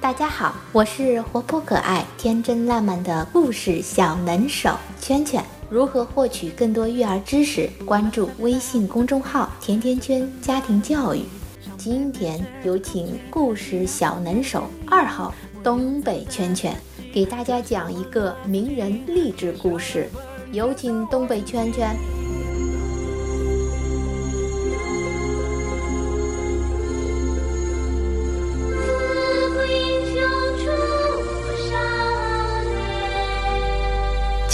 大家好，我是活泼可爱、天真烂漫的故事小能手圈圈。如何获取更多育儿知识？关注微信公众号“甜甜圈家庭教育”。今天有请故事小能手二号东北圈圈给大家讲一个名人励志故事。有请东北圈圈。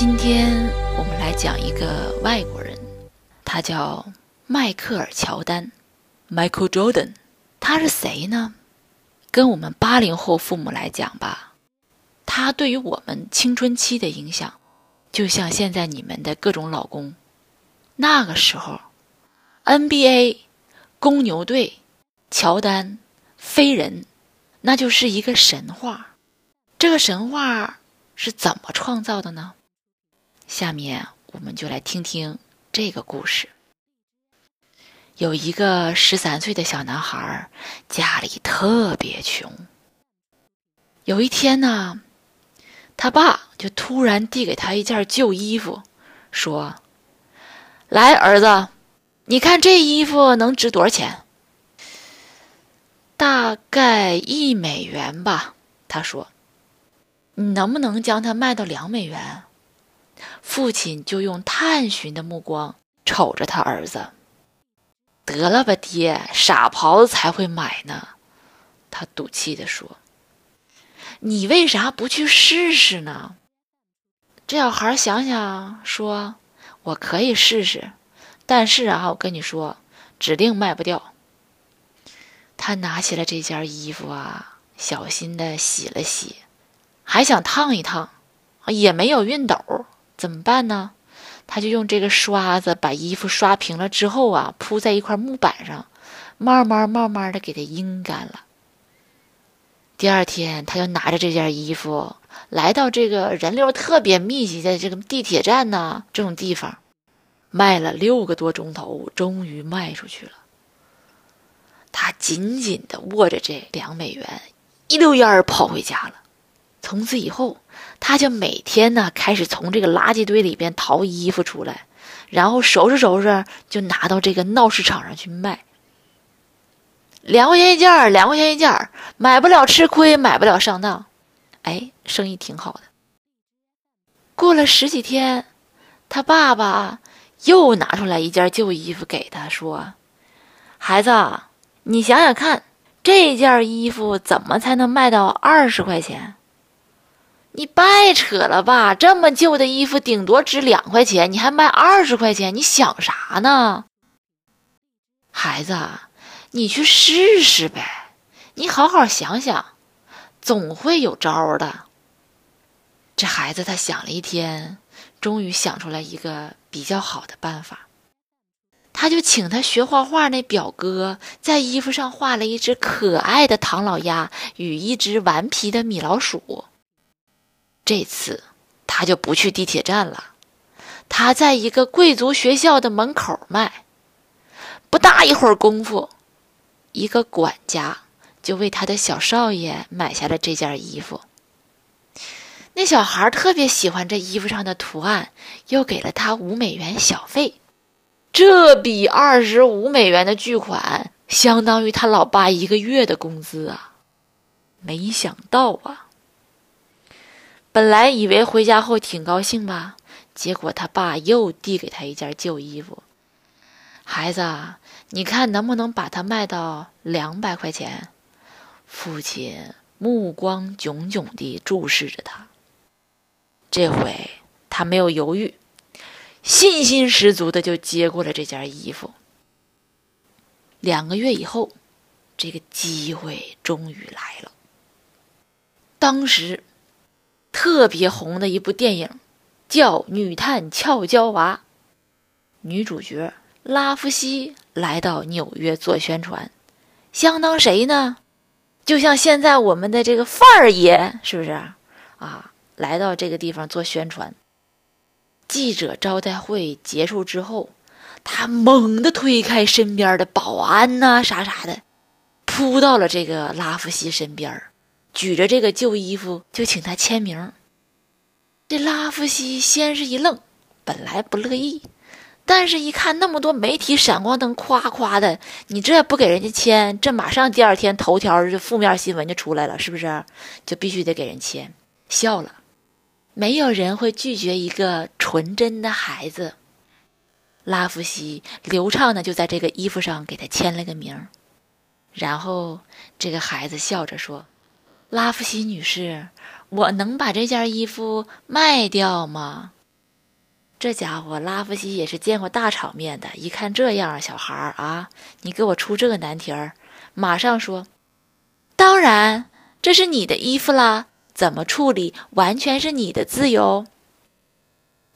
今天我们来讲一个外国人，他叫迈克尔·乔丹 （Michael Jordan）。他是谁呢？跟我们八零后父母来讲吧，他对于我们青春期的影响，就像现在你们的各种老公。那个时候，NBA、公牛队、乔丹、飞人，那就是一个神话。这个神话是怎么创造的呢？下面我们就来听听这个故事。有一个十三岁的小男孩，家里特别穷。有一天呢，他爸就突然递给他一件旧衣服，说：“来，儿子，你看这衣服能值多少钱？”大概一美元吧。他说：“你能不能将它卖到两美元？”父亲就用探寻的目光瞅着他儿子。得了吧，爹，傻狍子才会买呢。他赌气地说：“你为啥不去试试呢？”这小孩想想说：“我可以试试，但是啊，我跟你说，指定卖不掉。”他拿起了这件衣服啊，小心的洗了洗，还想烫一烫，也没有熨斗。怎么办呢？他就用这个刷子把衣服刷平了之后啊，铺在一块木板上，慢慢慢慢的给它阴干了。第二天，他就拿着这件衣服来到这个人流特别密集的这个地铁站呐这种地方，卖了六个多钟头，终于卖出去了。他紧紧的握着这两美元，一溜烟儿跑回家了。从此以后。他就每天呢，开始从这个垃圾堆里边淘衣服出来，然后收拾收拾，就拿到这个闹市场上去卖。两块钱一件儿，两块钱一件儿，买不了吃亏，买不了上当，哎，生意挺好的。过了十几天，他爸爸又拿出来一件旧衣服给他说：“孩子，你想想看，这件衣服怎么才能卖到二十块钱？”你白扯了吧！这么旧的衣服，顶多值两块钱，你还卖二十块钱，你想啥呢？孩子，你去试试呗！你好好想想，总会有招的。这孩子他想了一天，终于想出来一个比较好的办法，他就请他学画画那表哥在衣服上画了一只可爱的唐老鸭与一只顽皮的米老鼠。这次他就不去地铁站了，他在一个贵族学校的门口卖。不大一会儿功夫，一个管家就为他的小少爷买下了这件衣服。那小孩特别喜欢这衣服上的图案，又给了他五美元小费。这笔二十五美元的巨款相当于他老爸一个月的工资啊！没想到啊！本来以为回家后挺高兴吧，结果他爸又递给他一件旧衣服。孩子，你看能不能把它卖到两百块钱？父亲目光炯炯地注视着他。这回他没有犹豫，信心十足的就接过了这件衣服。两个月以后，这个机会终于来了。当时。特别红的一部电影，叫《女探俏娇娃》。女主角拉夫西来到纽约做宣传，相当谁呢？就像现在我们的这个范儿爷，是不是啊？来到这个地方做宣传。记者招待会结束之后，他猛地推开身边的保安呐，啥啥的，扑到了这个拉夫西身边，举着这个旧衣服就请他签名。这拉夫西先是一愣，本来不乐意，但是一看那么多媒体闪光灯夸夸的，你这不给人家签，这马上第二天头条就负面新闻就出来了，是不是？就必须得给人签，笑了。没有人会拒绝一个纯真的孩子。拉夫西流畅的就在这个衣服上给他签了个名，然后这个孩子笑着说：“拉夫西女士，我能把这件衣服卖掉吗？”这家伙拉夫西也是见过大场面的，一看这样，小孩儿啊，你给我出这个难题儿，马上说：“当然，这是你的衣服啦，怎么处理完全是你的自由。”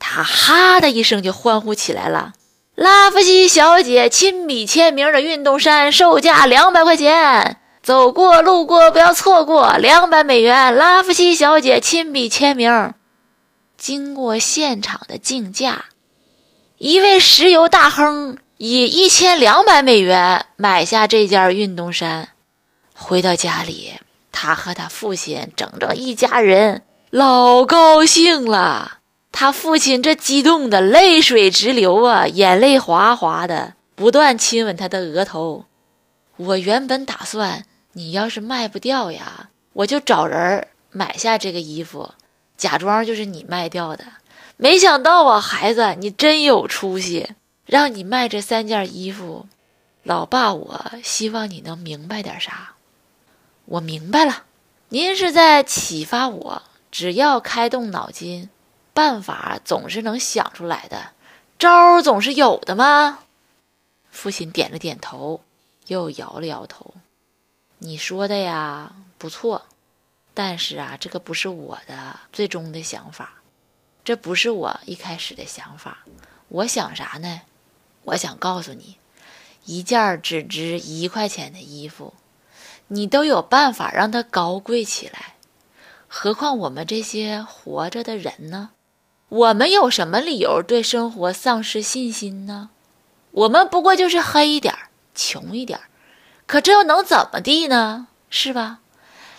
他哈的一声就欢呼起来了。拉夫西小姐亲笔签名的运动衫，售价两百块钱，走过路过不要错过，两百美元。拉夫西小姐亲笔签名。经过现场的竞价，一位石油大亨以一千两百美元买下这件运动衫。回到家里，他和他父亲整整一家人老高兴了。他父亲这激动的泪水直流啊，眼泪哗哗的，不断亲吻他的额头。我原本打算，你要是卖不掉呀，我就找人买下这个衣服，假装就是你卖掉的。没想到啊，孩子，你真有出息，让你卖这三件衣服。老爸，我希望你能明白点啥。我明白了，您是在启发我，只要开动脑筋。办法总是能想出来的，招总是有的吗？父亲点了点头，又摇了摇头。你说的呀，不错，但是啊，这个不是我的最终的想法，这不是我一开始的想法。我想啥呢？我想告诉你，一件只值一块钱的衣服，你都有办法让它高贵起来，何况我们这些活着的人呢？我们有什么理由对生活丧失信心呢？我们不过就是黑一点、穷一点，可这又能怎么地呢？是吧？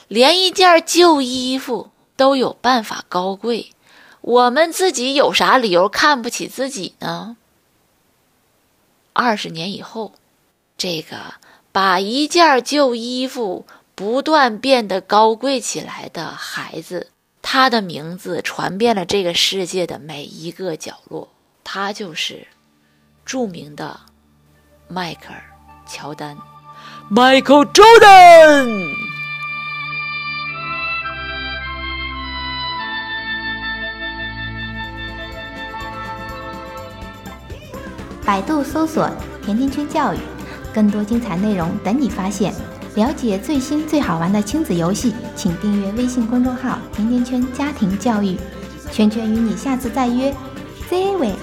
连一件旧衣服都有办法高贵，我们自己有啥理由看不起自己呢？二十年以后，这个把一件旧衣服不断变得高贵起来的孩子。他的名字传遍了这个世界的每一个角落，他就是著名的迈克尔·乔丹，Michael Jordan。百度搜索“甜甜圈教育”，更多精彩内容等你发现。了解最新最好玩的亲子游戏，请订阅微信公众号“甜甜圈家庭教育”。圈圈与你下次再约，再会。